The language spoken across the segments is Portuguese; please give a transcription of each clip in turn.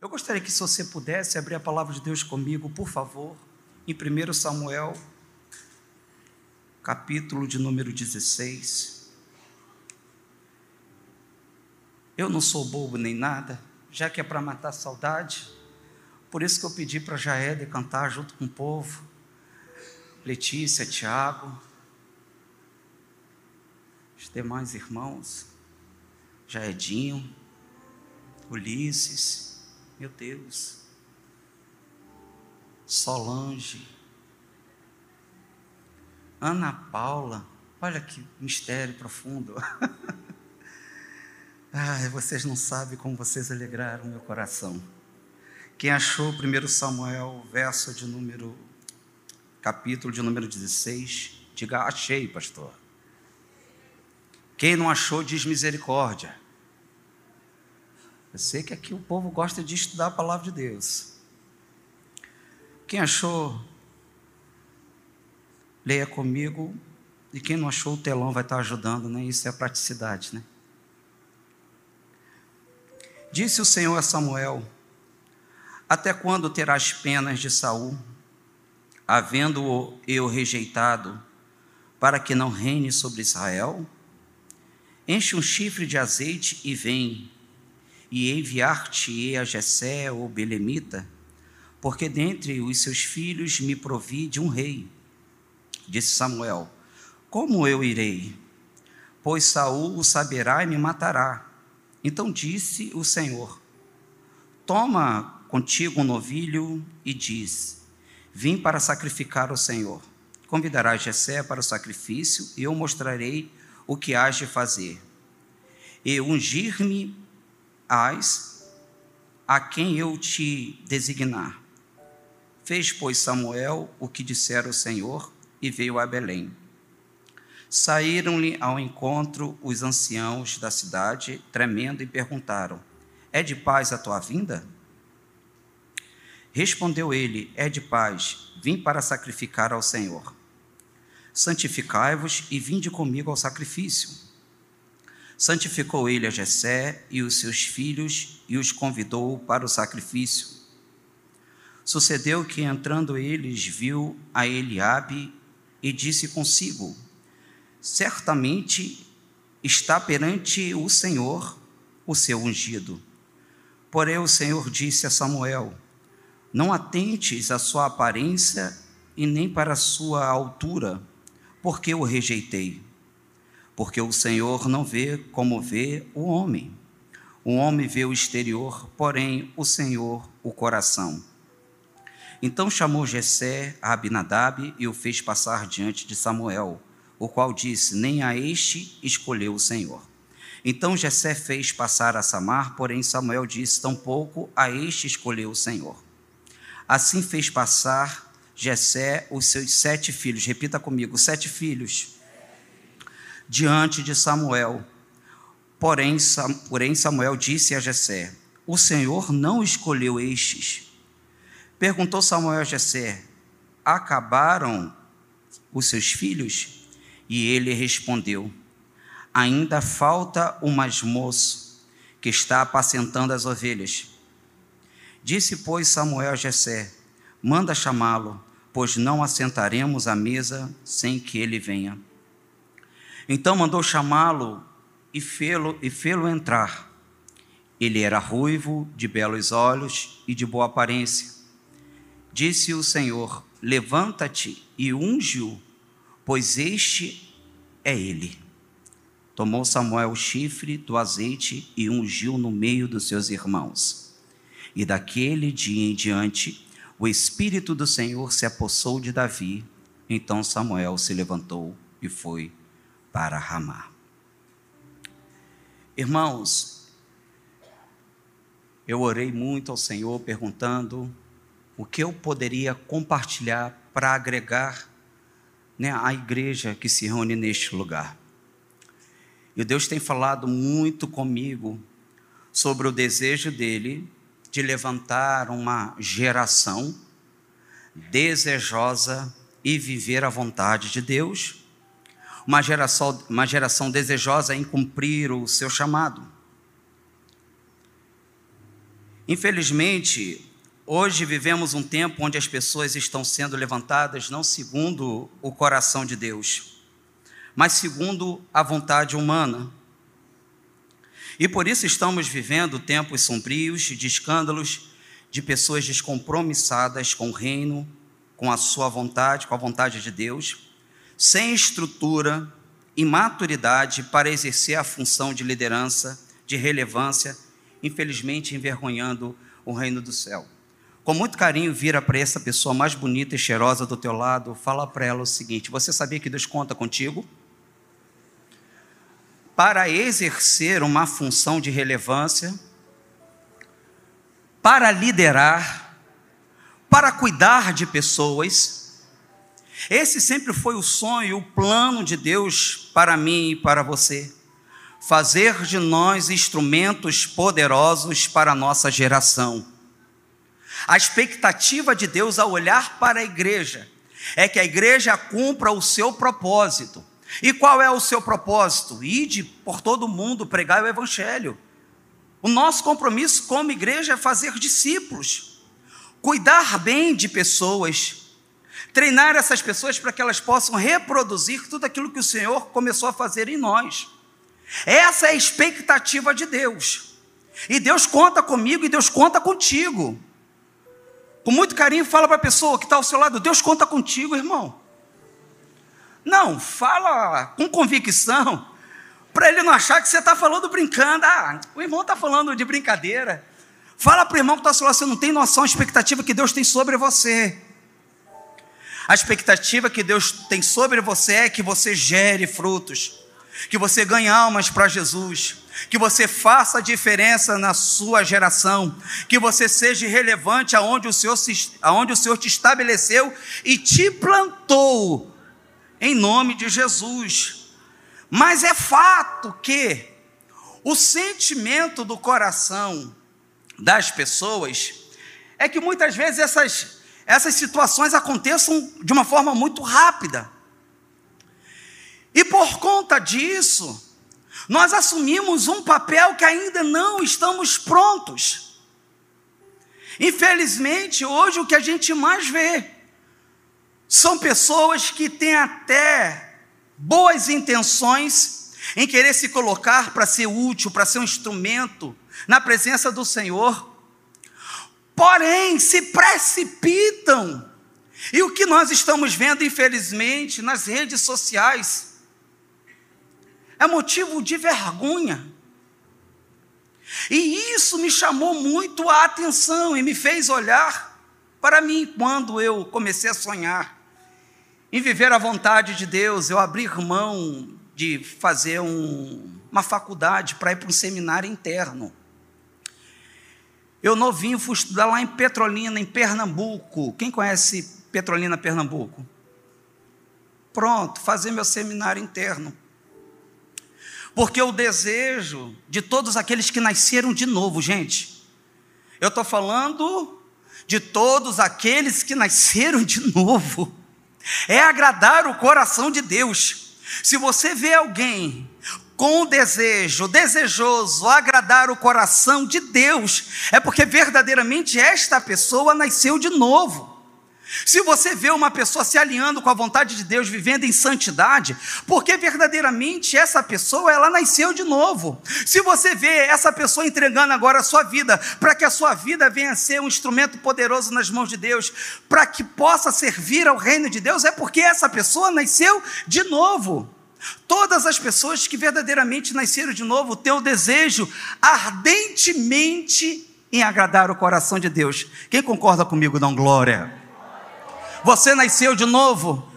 Eu gostaria que, se você pudesse, abrir a palavra de Deus comigo, por favor, em 1 Samuel, capítulo de número 16. Eu não sou bobo nem nada, já que é para matar saudade, por isso que eu pedi para Jaede cantar junto com o povo, Letícia, Tiago, os demais irmãos, Jaedinho, Ulisses, meu Deus. Solange. Ana Paula. Olha que mistério profundo. Ai, vocês não sabem como vocês alegraram meu coração. Quem achou 1 Samuel, verso de número, capítulo de número 16, diga achei, pastor. Quem não achou, diz misericórdia. Eu sei que aqui o povo gosta de estudar a palavra de Deus. Quem achou, leia comigo. E quem não achou, o telão vai estar ajudando, né? Isso é praticidade, né? Disse o Senhor a Samuel: Até quando terás penas de Saul, havendo-o eu rejeitado, para que não reine sobre Israel? Enche um chifre de azeite e vem e enviar-te-ei a Jessé ou Belemita, porque dentre os seus filhos me provi de um rei. Disse Samuel: Como eu irei? Pois Saul o saberá e me matará. Então disse o Senhor: Toma contigo um novilho e diz: Vim para sacrificar ao Senhor. Convidarás Jessé para o sacrifício e eu mostrarei o que hás de fazer. E ungir-me As a quem eu te designar. Fez, pois, Samuel o que dissera o Senhor e veio a Belém. Saíram-lhe ao encontro os anciãos da cidade, tremendo, e perguntaram: É de paz a tua vinda? Respondeu ele: É de paz, vim para sacrificar ao Senhor. Santificai-vos e vinde comigo ao sacrifício. Santificou ele a Jessé e os seus filhos e os convidou para o sacrifício. Sucedeu que entrando eles viu a Eliabe e disse consigo: Certamente está perante o Senhor o seu ungido. Porém o Senhor disse a Samuel: Não atentes à sua aparência e nem para a sua altura, porque o rejeitei porque o Senhor não vê como vê o homem. O homem vê o exterior, porém o Senhor o coração. Então chamou Jessé a Abinadab e o fez passar diante de Samuel, o qual disse: Nem a este escolheu o Senhor. Então Jessé fez passar a Samar, porém Samuel disse: Tampouco a este escolheu o Senhor. Assim fez passar Jessé os seus sete filhos. Repita comigo: sete filhos diante de Samuel. Porém, Samuel disse a Jessé: O Senhor não escolheu estes. Perguntou Samuel a Jessé: Acabaram os seus filhos? E ele respondeu: Ainda falta o mais moço que está apacentando as ovelhas. Disse, pois, Samuel a Jessé: Manda chamá-lo, pois não assentaremos à mesa sem que ele venha. Então mandou chamá-lo e fê-lo fê-lo entrar. Ele era ruivo, de belos olhos e de boa aparência. Disse o Senhor: Levanta-te e unge-o, pois este é ele. Tomou Samuel o chifre do azeite e ungiu no meio dos seus irmãos. E daquele dia em diante, o Espírito do Senhor se apossou de Davi. Então Samuel se levantou e foi para Ramá. Irmãos, eu orei muito ao Senhor perguntando o que eu poderia compartilhar para agregar né, a igreja que se reúne neste lugar. E Deus tem falado muito comigo sobre o desejo dele de levantar uma geração desejosa e viver a vontade de Deus uma geração, uma geração desejosa em cumprir o seu chamado. Infelizmente, hoje vivemos um tempo onde as pessoas estão sendo levantadas não segundo o coração de Deus, mas segundo a vontade humana. E por isso estamos vivendo tempos sombrios de escândalos, de pessoas descompromissadas com o reino, com a sua vontade, com a vontade de Deus, sem estrutura e maturidade para exercer a função de liderança, de relevância, infelizmente envergonhando o reino do céu. Com muito carinho, vira para essa pessoa mais bonita e cheirosa do teu lado, fala para ela o seguinte: Você sabia que Deus conta contigo? Para exercer uma função de relevância, para liderar, para cuidar de pessoas. Esse sempre foi o sonho, o plano de Deus para mim e para você. Fazer de nós instrumentos poderosos para a nossa geração. A expectativa de Deus ao olhar para a igreja é que a igreja cumpra o seu propósito. E qual é o seu propósito? Ide por todo o mundo pregar o evangelho. O nosso compromisso como igreja é fazer discípulos, cuidar bem de pessoas, treinar essas pessoas para que elas possam reproduzir tudo aquilo que o Senhor começou a fazer em nós. Essa é a expectativa de Deus. E Deus conta comigo e Deus conta contigo. Com muito carinho, fala para a pessoa que está ao seu lado: Deus conta contigo, irmão. Não, fala com convicção para ele não achar que você está falando brincando. Ah, o irmão está falando de brincadeira. Fala para o irmão que está falando, você não tem noção da expectativa que Deus tem sobre você. A expectativa que Deus tem sobre você é que você gere frutos, que você ganhe almas para Jesus, que você faça diferença na sua geração, que você seja relevante aonde o Senhor, se, aonde o Senhor te estabeleceu e te plantou, em nome de Jesus. Mas é fato que o sentimento do coração das pessoas é que muitas vezes essas, essas situações aconteçam de uma forma muito rápida. E por conta disso, nós assumimos um papel que ainda não estamos prontos. Infelizmente, hoje o que a gente mais vê são pessoas que têm até boas intenções em querer se colocar para ser útil, para ser um instrumento na presença do Senhor, porém se precipitam. E o que nós estamos vendo, infelizmente, nas redes sociais, é motivo de vergonha. E isso me chamou muito a atenção e me fez olhar para mim quando eu comecei a sonhar em viver a vontade de Deus, eu abrir mão de fazer um, uma faculdade para ir para um seminário interno. Eu novinho fui estudar lá em Petrolina, em Pernambuco. Quem conhece Petrolina, Pernambuco? Pronto, fazer meu seminário interno. Porque o desejo de todos aqueles que nasceram de novo, gente. Eu estou falando de todos aqueles que nasceram de novo é agradar o coração de Deus. Se você vê alguém com desejo, desejoso, agradar o coração de Deus, é porque verdadeiramente esta pessoa nasceu de novo. Se você vê uma pessoa se alinhando com a vontade de Deus, vivendo em santidade, porque verdadeiramente essa pessoa ela nasceu de novo. Se você vê essa pessoa entregando agora a sua vida, para que a sua vida venha a ser um instrumento poderoso nas mãos de Deus, para que possa servir ao reino de Deus, é porque essa pessoa nasceu de novo. Todas as pessoas que verdadeiramente nasceram de novo o desejo ardentemente em agradar o coração de Deus. Quem concorda comigo, dá glória. Você nasceu de novo.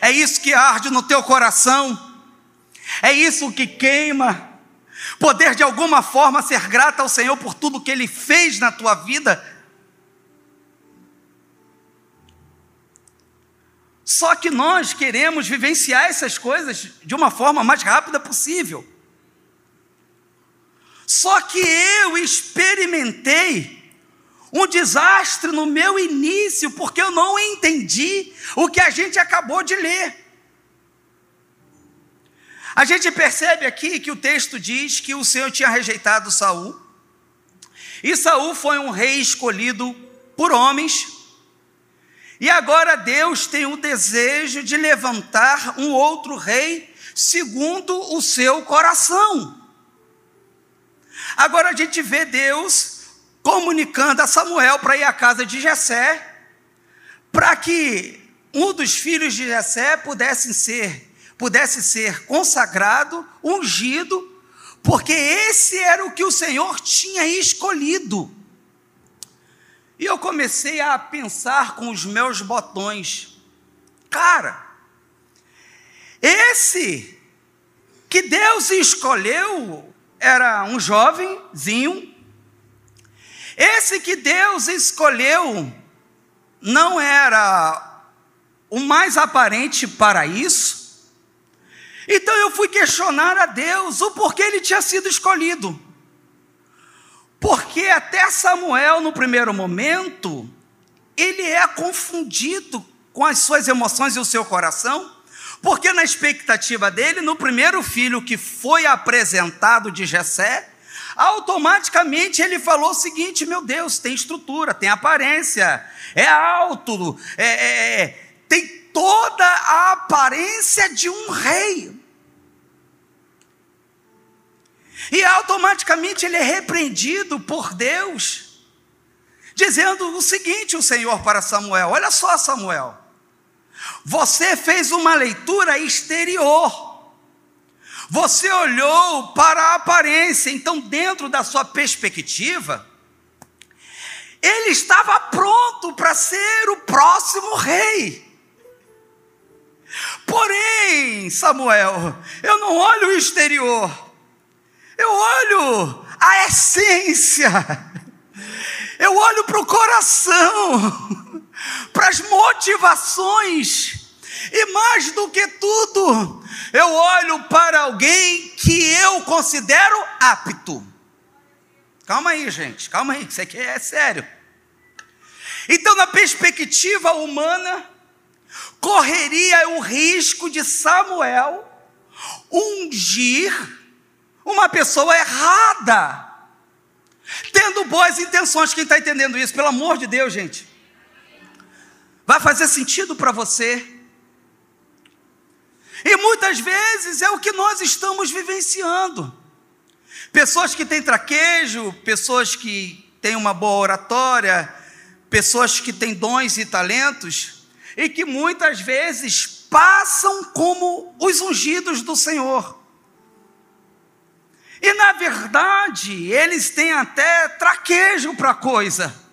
É isso que arde no teu coração. É isso que queima. Poder de alguma forma ser grata ao Senhor por tudo que Ele fez na tua vida. Só que nós queremos vivenciar essas coisas de uma forma mais rápida possível. Só que eu experimentei um desastre no meu início, porque eu não entendi o que a gente acabou de ler. A gente percebe aqui que o texto diz que o Senhor tinha rejeitado Saul, E Saul foi um rei escolhido por homens. E agora Deus tem o desejo de levantar um outro rei segundo o seu coração. Agora a gente vê Deus comunicando a Samuel para ir à casa de Jessé, para que um dos filhos de Jessé pudesse ser, pudesse ser consagrado, ungido, porque esse era o que o Senhor tinha escolhido. E eu comecei a pensar com os meus botões, cara, esse que Deus escolheu era um jovenzinho. Esse que Deus escolheu não era o mais aparente para isso. Então eu fui questionar a Deus o porquê ele tinha sido escolhido. Porque até Samuel, no primeiro momento, ele é confundido com as suas emoções e o seu coração, porque na expectativa dele, no primeiro filho que foi apresentado de Jessé, automaticamente ele falou o seguinte: meu Deus, tem estrutura, tem aparência, é alto, é, é, é, tem toda a aparência de um rei. E automaticamente ele é repreendido por Deus, dizendo o seguinte: o Senhor para Samuel: olha só, Samuel. Você fez uma leitura exterior. Você olhou para a aparência, então, dentro da sua perspectiva, ele estava pronto para ser o próximo rei. Porém, Samuel, eu não olho o exterior, eu olho a essência, eu olho para o coração para as motivações, e mais do que tudo, eu olho para alguém que eu considero apto. Calma aí, gente, calma aí, isso aqui é sério. Então, na perspectiva humana, correria o risco de Samuel ungir uma pessoa errada, tendo boas intenções. Quem está entendendo isso? Pelo amor de Deus, gente. Vai fazer sentido para você? E muitas vezes é o que nós estamos vivenciando. Pessoas que têm traquejo, pessoas que têm uma boa oratória, pessoas que têm dons e talentos, e que muitas vezes passam como os ungidos do Senhor. E na verdade, eles têm até traquejo para a coisa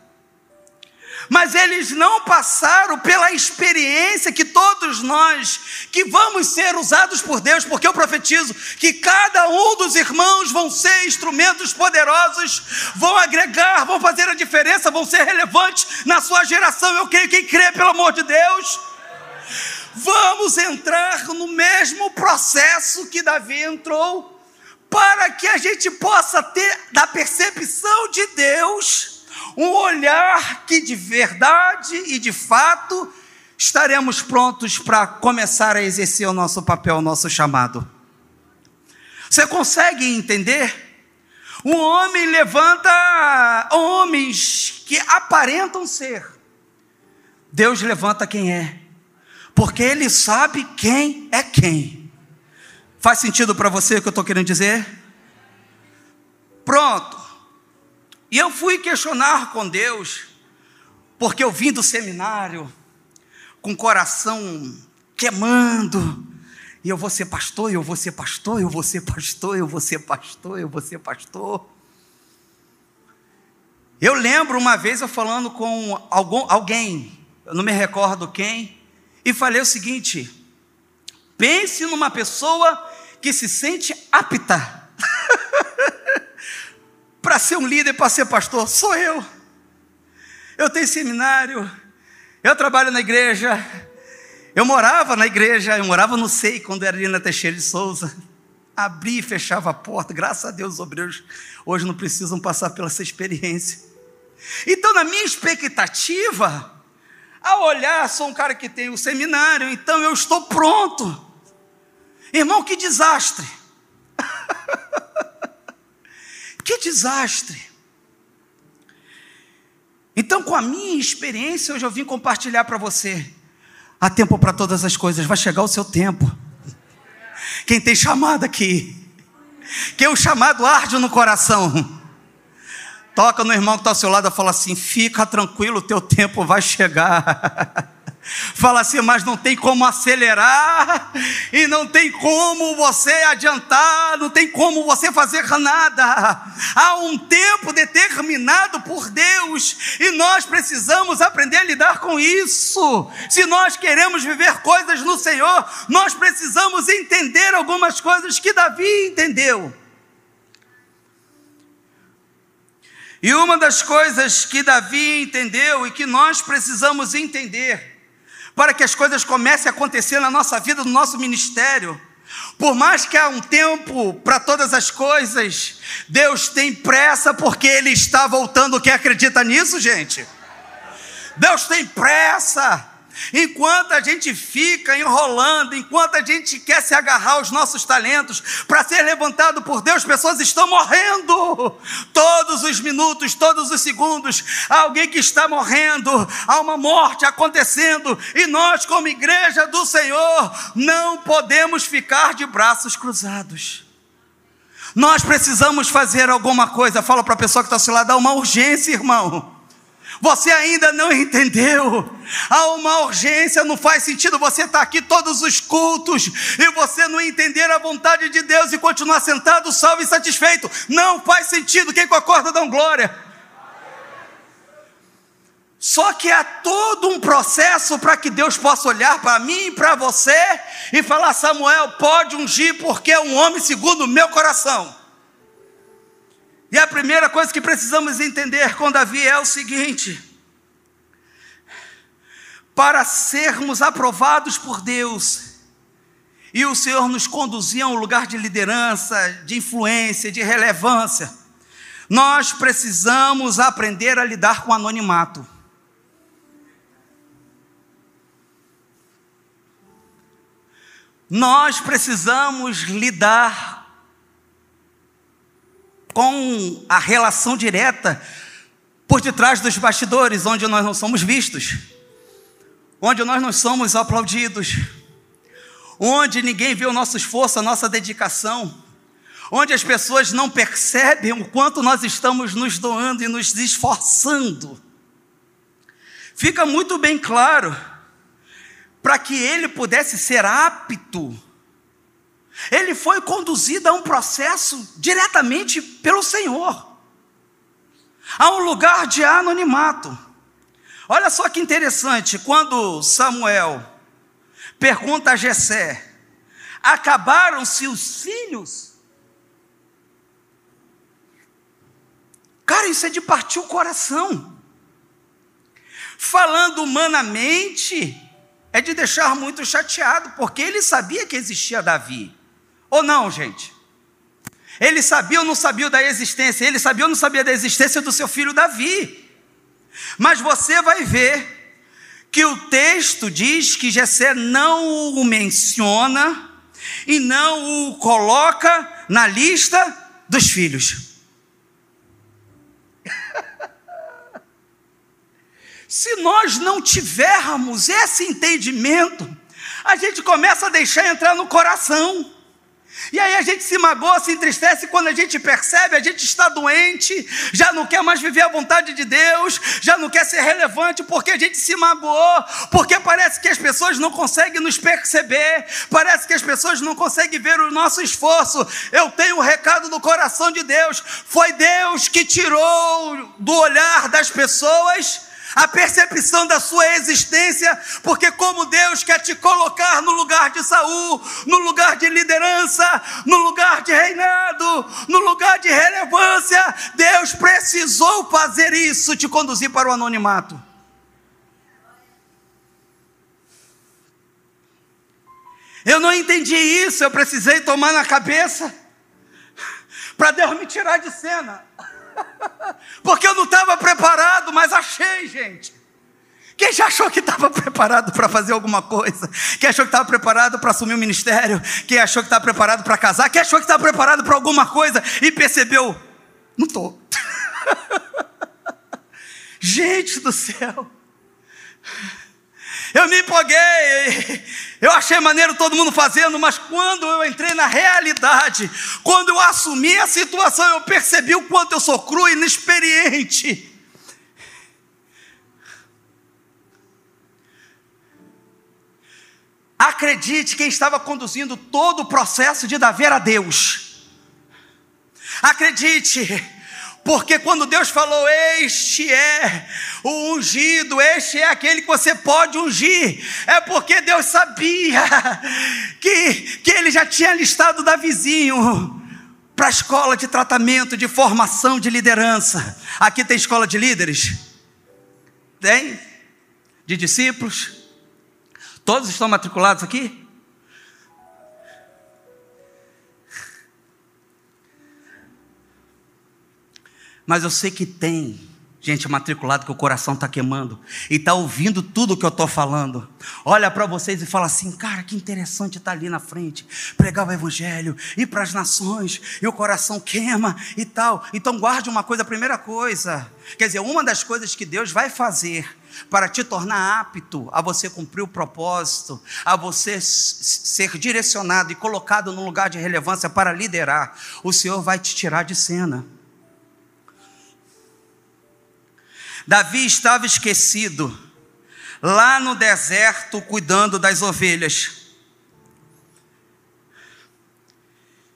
mas eles não passaram pela experiência que todos nós, que vamos ser usados por Deus, porque eu profetizo que cada um dos irmãos vão ser instrumentos poderosos, vão agregar, vão fazer a diferença, vão ser relevantes na sua geração. Eu creio quem crê, pelo amor de Deus. Vamos entrar no mesmo processo que Davi entrou, para que a gente possa ter da percepção de Deus um olhar que de verdade e de fato estaremos prontos para começar a exercer o nosso papel, o nosso chamado. Você consegue entender? Um homem levanta homens que aparentam ser. Deus levanta quem é, porque Ele sabe quem é quem. Faz sentido para você o que eu estou querendo dizer? Pronto. E eu fui questionar com Deus, porque eu vim do seminário com o coração queimando, e eu vou ser pastor, eu vou ser pastor, eu vou ser pastor, eu vou ser pastor, eu vou ser pastor. Eu lembro uma vez eu falando com algum, alguém, eu não me recordo quem, e falei o seguinte: pense numa pessoa que se sente apta para ser um líder, para ser pastor, sou eu. Eu tenho seminário, eu trabalho na igreja, eu morava na igreja, eu morava no SEI quando era ali na Teixeira de Souza. Abria e fechava a porta, graças a Deus os obreiros hoje não precisam passar pela essa experiência. Então, na minha expectativa, ao olhar, sou um cara que tem o seminário, então eu estou pronto. Irmão, que desastre. Que desastre! Então, com a minha experiência, hoje eu vim compartilhar para você. Há tempo para todas as coisas, vai chegar o seu tempo. Quem tem chamado aqui, quem o chamado arde no coração, toca no irmão que está ao seu lado e fala assim: fica tranquilo, o teu tempo vai chegar. Fala assim, mas não tem como acelerar, e não tem como você adiantar, não tem como você fazer nada. Há um tempo determinado por Deus, e nós precisamos aprender a lidar com isso. Se nós queremos viver coisas no Senhor, nós precisamos entender algumas coisas que Davi entendeu. E uma das coisas que Davi entendeu e que nós precisamos entender, para que as coisas comecem a acontecer na nossa vida, no nosso ministério. Por mais que há um tempo para todas as coisas, Deus tem pressa porque Ele está voltando. Quem acredita nisso, gente? Deus tem pressa. Enquanto a gente fica enrolando, enquanto a gente quer se agarrar aos nossos talentos para ser levantado por Deus, pessoas estão morrendo. Todos os minutos, todos os segundos, há alguém que está morrendo, há uma morte acontecendo, e nós, como igreja do Senhor, não podemos ficar de braços cruzados. Nós precisamos fazer alguma coisa. Fala para a pessoa que está ao seu lado, dá uma urgência, irmão. Você ainda não entendeu. Há uma urgência, não faz sentido você estar aqui todos os cultos e você não entender a vontade de Deus e continuar sentado, salvo e satisfeito. Não faz sentido. Quem concorda, dá um glória. Só que há todo um processo para que Deus possa olhar para mim e para você e falar: Samuel, pode ungir, porque é um homem segundo o meu coração. E a primeira coisa que precisamos entender com Davi é o seguinte: para sermos aprovados por Deus, e o Senhor nos conduzir a um lugar de liderança, de influência, de relevância, nós precisamos aprender a lidar com o anonimato. Nós precisamos lidar com a relação direta por detrás dos bastidores, onde nós não somos vistos, onde nós não somos aplaudidos, onde ninguém vê o nosso esforço, a nossa dedicação, onde as pessoas não percebem o quanto nós estamos nos doando e nos esforçando. Fica muito bem claro, para que ele pudesse ser apto ele foi conduzido a um processo diretamente pelo Senhor, a um lugar de anonimato. Olha só que interessante, quando Samuel pergunta a Jessé: acabaram-se os filhos? Cara, isso é de partir o coração. Falando humanamente, é de deixar muito chateado, porque ele sabia que existia Davi. Ou não, gente? Ele sabia ou não sabia da existência? Ele sabia ou não sabia da existência do seu filho Davi? Mas você vai ver que o texto diz que Jessé não o menciona e não o coloca na lista dos filhos. Se nós não tivermos esse entendimento, a gente começa a deixar entrar no coração. E aí a gente se magoa, se entristece quando a gente percebe, a gente está doente, já não quer mais viver a vontade de Deus, já não quer ser relevante porque a gente se magoou, porque parece que as pessoas não conseguem nos perceber, parece que as pessoas não conseguem ver o nosso esforço. Eu tenho o um recado do coração de Deus, foi Deus que tirou do olhar das pessoas a percepção da sua existência, porque como Deus quer te colocar no lugar de Saul, no lugar de liderança, no lugar de reinado, no lugar de relevância, Deus precisou fazer isso, te conduzir para o anonimato. Eu não entendi isso, eu precisei tomar na cabeça para Deus me tirar de cena. Porque eu não estava preparado, mas achei, gente. Quem já achou que estava preparado para fazer alguma coisa? Quem achou que estava preparado para assumir o um ministério? Quem achou que estava preparado para casar? Quem achou que estava preparado para alguma coisa e percebeu? Não estou. Gente do céu. Eu me empolguei, eu achei maneiro todo mundo fazendo, mas quando eu entrei na realidade, quando eu assumi a situação, eu percebi o quanto eu sou cru e inexperiente. Acredite, quem estava conduzindo todo o processo de Davi era Deus. Acredite, porque quando Deus falou, este é o ungido, este é aquele que você pode ungir, é porque Deus sabia que, que ele já tinha listado Davizinho para a escola de tratamento, de formação de liderança. Aqui tem escola de líderes? Tem? De discípulos? Todos estão matriculados aqui? Mas eu sei que tem gente matriculada que o coração está queimando e está ouvindo tudo que eu estou falando. Olha para vocês e fala assim: cara, que interessante estar tá ali na frente, pregar o evangelho, ir para as nações e o coração queima e tal. Então, guarde uma coisa: a primeira coisa, quer dizer, uma das coisas que Deus vai fazer para te tornar apto a você cumprir o propósito, a você ser direcionado e colocado num lugar de relevância para liderar, o Senhor vai te tirar de cena. Davi estava esquecido, lá no deserto, cuidando das ovelhas.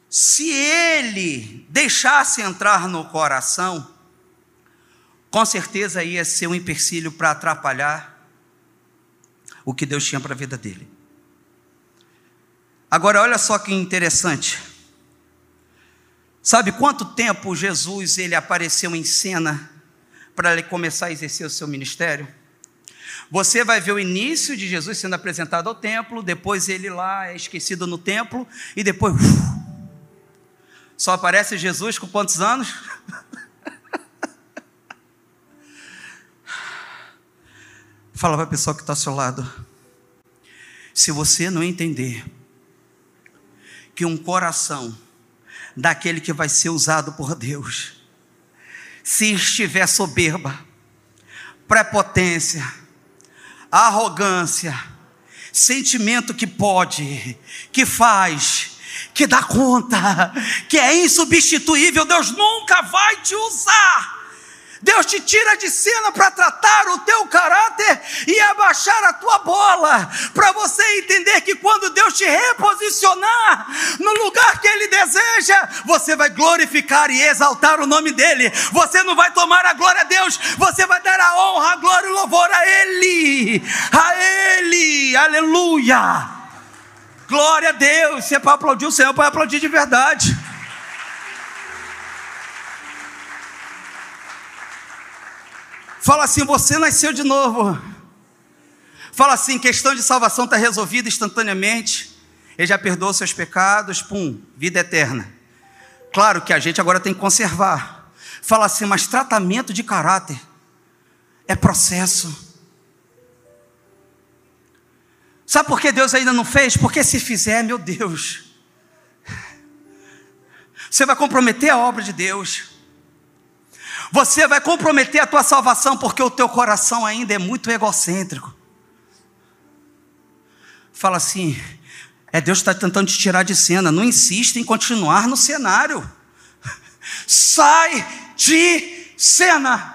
Se ele deixasse entrar no coração, com certeza ia ser um empecilho para atrapalhar o que Deus tinha para a vida dele. Agora, olha só que interessante. Sabe quanto tempo Jesus ele apareceu em cena para ele começar a exercer o seu ministério? Você vai ver o início de Jesus sendo apresentado ao templo, depois ele lá é esquecido no templo, e depois. Uf, só aparece Jesus com quantos anos? Fala para a pessoa que está ao seu lado. Se você não entender que um coração daquele que vai ser usado por Deus se estiver soberba, prepotência, arrogância, sentimento que pode, que faz, que dá conta, que é insubstituível, Deus nunca vai te usar. Deus te tira de cena para tratar o teu caráter e abaixar a tua bola, para você entender que quando Deus te reposicionar no lugar que Ele deseja, você vai glorificar e exaltar o nome dEle. Você não vai tomar a glória a Deus, você vai dar a honra, a glória e o louvor a Ele, a Ele, aleluia. Glória a Deus. Se é para aplaudir o Senhor, é para aplaudir de verdade. Fala assim: você nasceu de novo. Fala assim: questão de salvação está resolvida instantaneamente. Ele já perdoou seus pecados, pum, vida eterna. Claro que a gente agora tem que conservar. Fala assim, mas tratamento de caráter é processo. Sabe por que Deus ainda não fez? Porque se fizer, meu Deus, você vai comprometer a obra de Deus. Você vai comprometer a tua salvação porque o teu coração ainda é muito egocêntrico. Fala assim, é Deus está tentando te tirar de cena. Não insista em continuar no cenário. Sai de cena.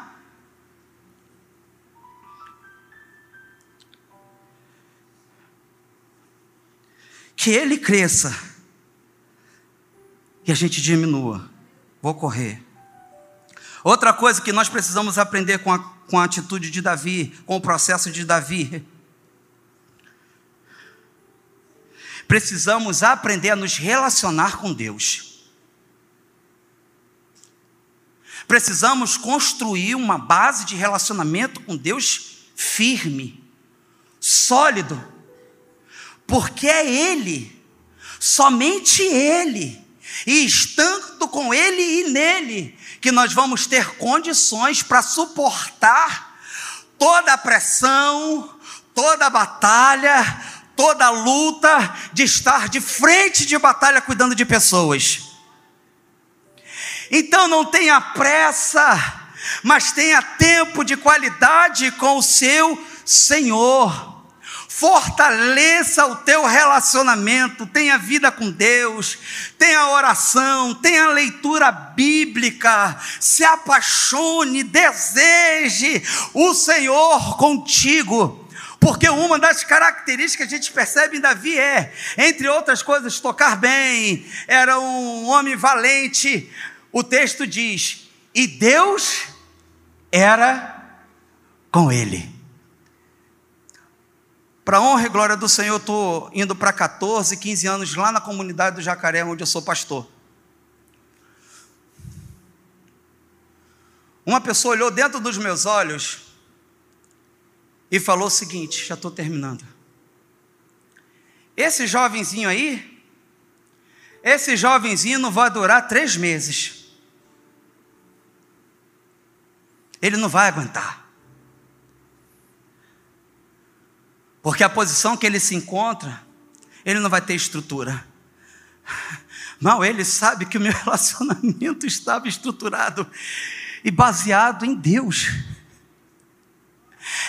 Que ele cresça e a gente diminua. Vou correr. Outra coisa que nós precisamos aprender com a, com a atitude de Davi, com o processo de Davi. Precisamos aprender a nos relacionar com Deus. Precisamos construir uma base de relacionamento com Deus firme, sólido, porque é Ele, somente Ele, e estando com Ele e nele, que nós vamos ter condições para suportar toda a pressão, toda a batalha, toda a luta de estar de frente de batalha cuidando de pessoas. Então não tenha pressa mas tenha tempo de qualidade com o seu Senhor. Fortaleça o teu relacionamento, tenha vida com Deus, tenha oração, tenha leitura bíblica, se apaixone, deseje o Senhor contigo. Porque uma das características que a gente percebe em Davi é, entre outras coisas, tocar bem, era um homem valente. O texto diz: e Deus era com ele. Para honra e glória do Senhor, eu estou indo para 14, 15 anos lá na comunidade do Jacaré, onde eu sou pastor. Uma pessoa olhou dentro dos meus olhos e falou o seguinte: já estou terminando. Esse jovenzinho aí, esse jovenzinho não vai durar três meses. Ele não vai aguentar. Porque a posição que ele se encontra, ele não vai ter estrutura. Mal ele sabe que o meu relacionamento estava estruturado e baseado em Deus.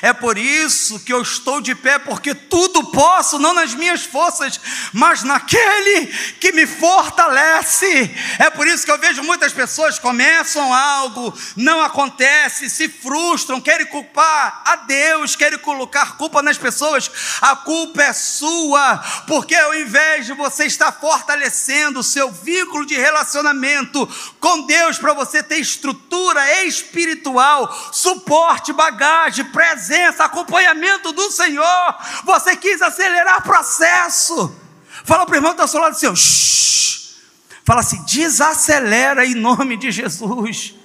É por isso que eu estou de pé, porque tudo posso, não nas minhas forças, mas naquele que me fortalece. É por isso que eu vejo muitas pessoas começam algo, não acontece, se frustram, querem culpar a Deus, querem colocar culpa nas pessoas. A culpa é sua, porque ao invés de você estar fortalecendo o seu vínculo de relacionamento com Deus para você ter estrutura espiritual, suporte, bagagem, presença, acompanhamento do Senhor. Você quis acelerar o processo. Fala para o irmão que está seu lado assim, shh. fala assim, desacelera em nome de Jesus.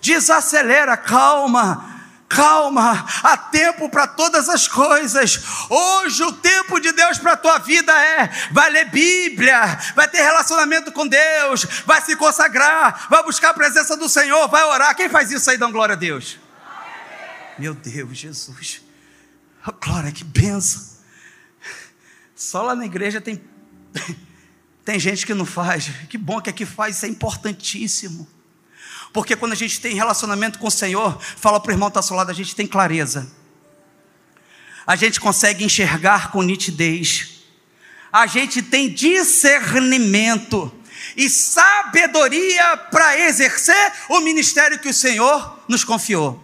Desacelera, calma calma, há tempo para todas as coisas. Hoje o tempo de Deus para a tua vida é: vai ler Bíblia, vai ter relacionamento com Deus, vai se consagrar, vai buscar a presença do Senhor, vai orar. Quem faz isso aí, dão glória a Deus? Meu Deus, Jesus. Oh, glória, que benção. Só lá na igreja tem, tem gente que não faz. Que bom que aqui faz, isso é importantíssimo. Porque quando a gente tem relacionamento com o Senhor, fala para o irmão que está ao seu lado, a gente tem clareza. A gente consegue enxergar com nitidez. A gente tem discernimento e sabedoria para exercer o ministério que o Senhor nos confiou.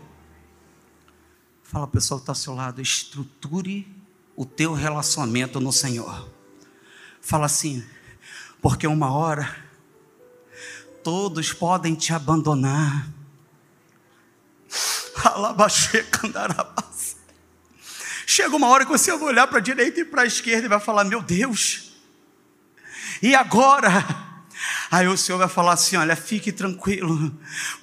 Fala pessoal que está ao seu lado, estruture o teu relacionamento no Senhor. Fala assim, porque uma hora todos podem te abandonar. Chega uma hora que você vai olhar para a direita e para a esquerda e vai falar: Meu Deus, e agora? Aí o Senhor vai falar assim: Olha, fique tranquilo,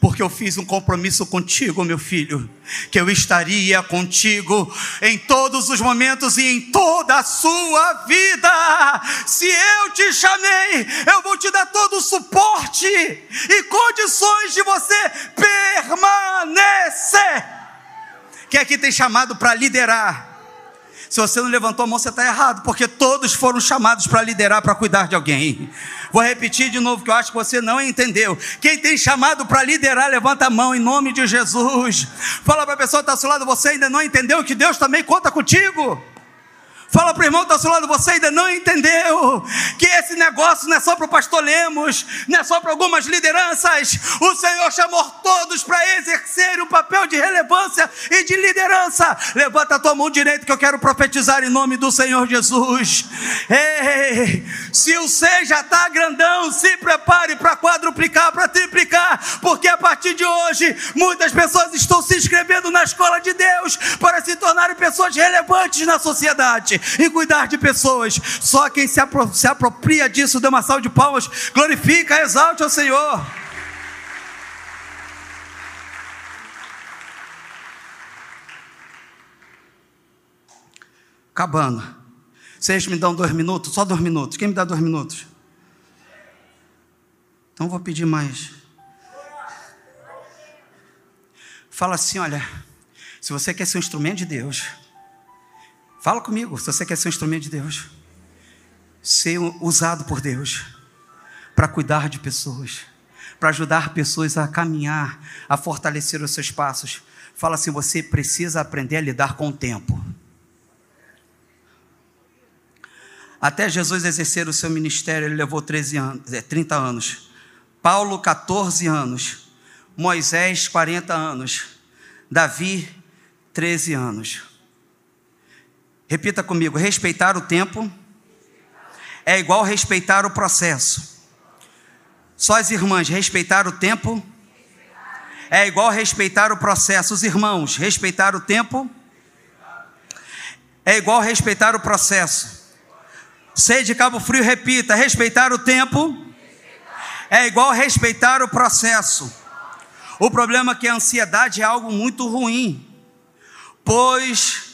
porque eu fiz um compromisso contigo, meu filho, que eu estaria contigo em todos os momentos e em toda a sua vida. Se eu te chamei, eu vou te dar todo o suporte e condições de você permanecer. Quem aqui tem chamado para liderar? Se você não levantou a mão, você está errado, porque todos foram chamados para liderar, para cuidar de alguém. Vou repetir de novo, que eu acho que você não entendeu. Quem tem chamado para liderar, levanta a mão em nome de Jesus. Fala para a pessoa que está ao seu lado, você ainda não entendeu que Deus também conta contigo. Fala para o irmão que está ao seu lado, você ainda não entendeu que esse negócio não é só para o pastor Lemos, não é só para algumas lideranças. O Senhor chamou todos para exercer um papel de relevância e de liderança. Levanta a tua mão direita que eu quero profetizar em nome do Senhor Jesus. Ei, se o C já está grandão, se prepare para quadruplicar, para triplicar, porque a partir de hoje muitas pessoas estão se inscrevendo na escola de Deus para se tornarem pessoas relevantes na sociedade e cuidar de pessoas. Só quem se, apro se apropria disso, dê uma salva de palmas, glorifica, exalte ao Senhor. Acabando. Vocês me dão dois minutos? Só dois minutos. Quem me dá dois minutos? Então vou pedir mais. Fala assim: olha, se você quer ser um instrumento de Deus, Fala comigo, se você quer ser um instrumento de Deus, ser usado por Deus para cuidar de pessoas, para ajudar pessoas a caminhar, a fortalecer os seus passos. Fala assim: você precisa aprender a lidar com o tempo. Até Jesus exercer o seu ministério, ele levou 13 anos, 30 é, anos. Paulo, 14 anos. Moisés, 40 anos. Davi, 13 anos. Repita comigo: respeitar o tempo é igual respeitar o processo. Só as irmãs, respeitar o tempo é igual respeitar o processo. Os irmãos, respeitar o tempo é igual respeitar o processo. Sei de Cabo Frio, repita: respeitar o tempo é igual respeitar o processo. O problema é que a ansiedade é algo muito ruim, pois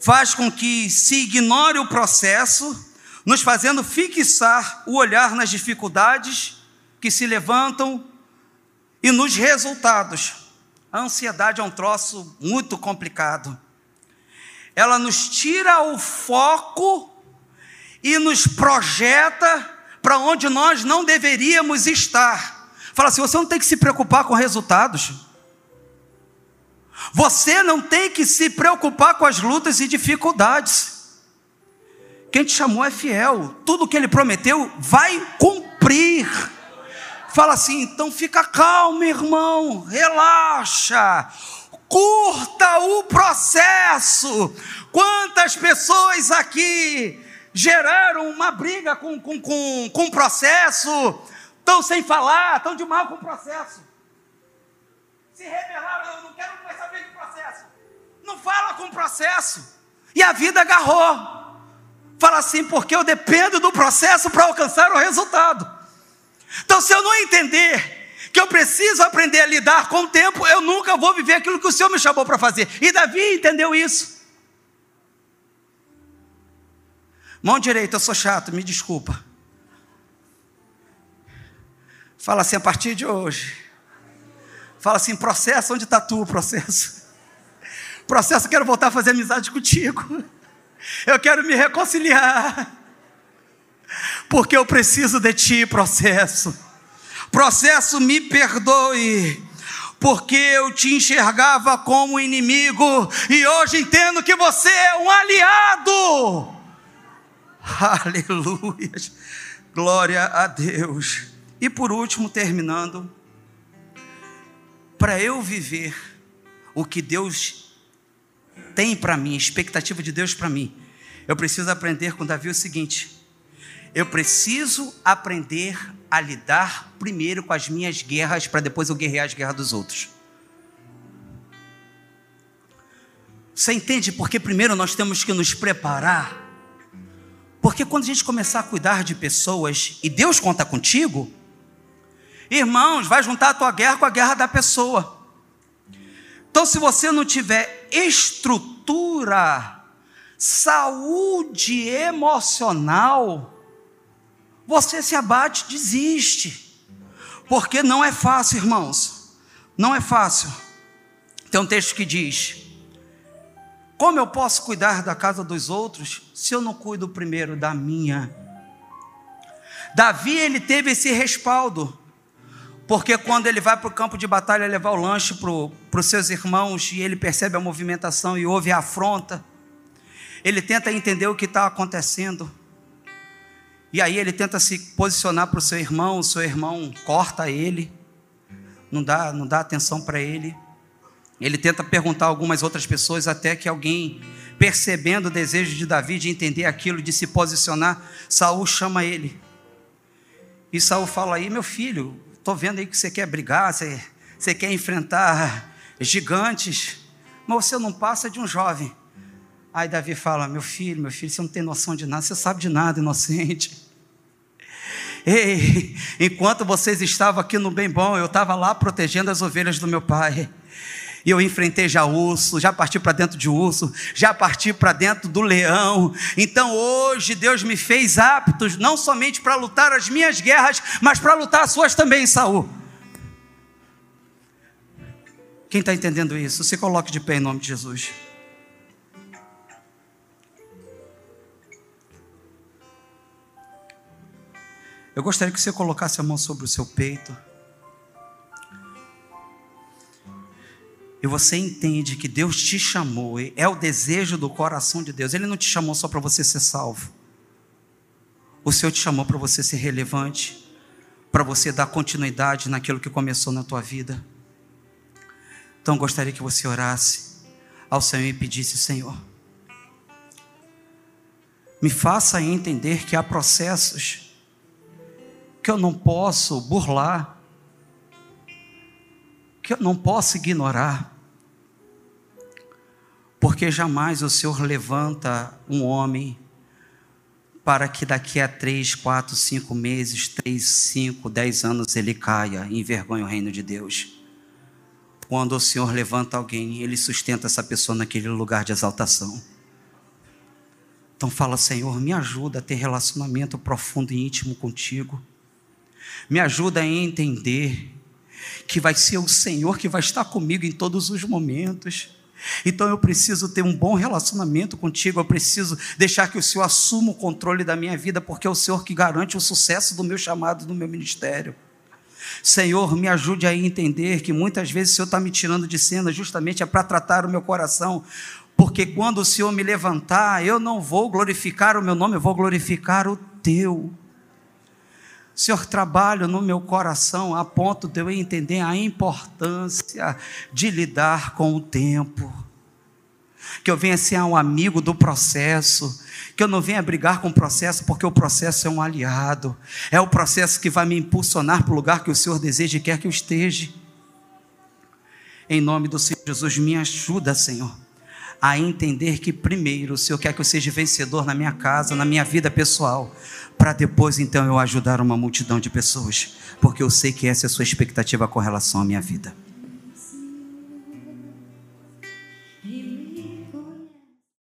faz com que se ignore o processo, nos fazendo fixar o olhar nas dificuldades que se levantam e nos resultados. A ansiedade é um troço muito complicado. Ela nos tira o foco e nos projeta para onde nós não deveríamos estar. Fala assim: você não tem que se preocupar com resultados. Você não tem que se preocupar com as lutas e dificuldades. Quem te chamou é fiel. Tudo que ele prometeu vai cumprir. Fala assim, então fica calmo, irmão, relaxa, curta o processo. Quantas pessoas aqui geraram uma briga com, com, com, com o processo, estão sem falar, estão de mal com o processo. Se rebelaram, eu não quero mais saber de processo. Não fala com o processo. E a vida agarrou. Fala assim, porque eu dependo do processo para alcançar o resultado. Então, se eu não entender que eu preciso aprender a lidar com o tempo, eu nunca vou viver aquilo que o Senhor me chamou para fazer. E Davi entendeu isso. Mão direita, eu sou chato, me desculpa. Fala assim a partir de hoje. Fala assim, processo, onde está tu, processo? Processo, eu quero voltar a fazer amizade contigo. Eu quero me reconciliar. Porque eu preciso de ti, processo. Processo, me perdoe porque eu te enxergava como inimigo e hoje entendo que você é um aliado. Aleluia. Glória a Deus. E por último, terminando, para eu viver o que Deus tem para mim, expectativa de Deus para mim, eu preciso aprender com Davi o seguinte: eu preciso aprender a lidar primeiro com as minhas guerras, para depois eu guerrear as guerras dos outros. Você entende porque primeiro nós temos que nos preparar porque quando a gente começar a cuidar de pessoas e Deus conta contigo, irmãos, vai juntar a tua guerra com a guerra da pessoa. Então, se você não tiver estrutura, saúde emocional, você se abate, desiste. Porque não é fácil, irmãos. Não é fácil. Tem um texto que diz: como eu posso cuidar da casa dos outros se eu não cuido primeiro da minha? Davi ele teve esse respaldo, porque quando ele vai para o campo de batalha levar o lanche para os seus irmãos e ele percebe a movimentação e ouve a afronta, ele tenta entender o que está acontecendo. E aí ele tenta se posicionar para o seu irmão, o seu irmão corta ele, não dá, não dá atenção para ele. Ele tenta perguntar a algumas outras pessoas até que alguém, percebendo o desejo de Davi de entender aquilo, de se posicionar, Saul chama ele. E Saul fala aí, meu filho, estou vendo aí que você quer brigar, você, você quer enfrentar gigantes, mas você não passa de um jovem. Aí Davi fala: Meu filho, meu filho, você não tem noção de nada, você sabe de nada, inocente. Ei, enquanto vocês estavam aqui no bem bom, eu estava lá protegendo as ovelhas do meu pai. E eu enfrentei já urso, já parti para dentro de urso, já parti para dentro do leão. Então hoje Deus me fez aptos não somente para lutar as minhas guerras, mas para lutar as suas também, Saul. Quem está entendendo isso? Se coloque de pé em nome de Jesus. Eu gostaria que você colocasse a mão sobre o seu peito. E você entende que Deus te chamou, é o desejo do coração de Deus, Ele não te chamou só para você ser salvo, o Senhor te chamou para você ser relevante, para você dar continuidade naquilo que começou na tua vida. Então gostaria que você orasse ao Senhor e pedisse: Senhor, me faça entender que há processos que eu não posso burlar, que eu não posso ignorar, porque jamais o Senhor levanta um homem para que daqui a três, quatro, cinco meses, três, cinco, dez anos ele caia e envergonhe o reino de Deus. Quando o Senhor levanta alguém, ele sustenta essa pessoa naquele lugar de exaltação. Então fala, Senhor, me ajuda a ter relacionamento profundo e íntimo contigo. Me ajuda a entender que vai ser o Senhor que vai estar comigo em todos os momentos. Então eu preciso ter um bom relacionamento contigo, eu preciso deixar que o Senhor assuma o controle da minha vida, porque é o Senhor que garante o sucesso do meu chamado, do meu ministério. Senhor, me ajude a entender que muitas vezes o Senhor está me tirando de cena justamente é para tratar o meu coração, porque quando o Senhor me levantar, eu não vou glorificar o meu nome, eu vou glorificar o teu. Senhor, trabalho no meu coração a ponto de eu entender a importância de lidar com o tempo. Que eu venha ser um amigo do processo, que eu não venha brigar com o processo, porque o processo é um aliado, é o processo que vai me impulsionar para o lugar que o Senhor deseja e quer que eu esteja. Em nome do Senhor Jesus, me ajuda, Senhor a entender que primeiro o Senhor quer que eu seja vencedor na minha casa, na minha vida pessoal, para depois então eu ajudar uma multidão de pessoas, porque eu sei que essa é a sua expectativa com relação à minha vida.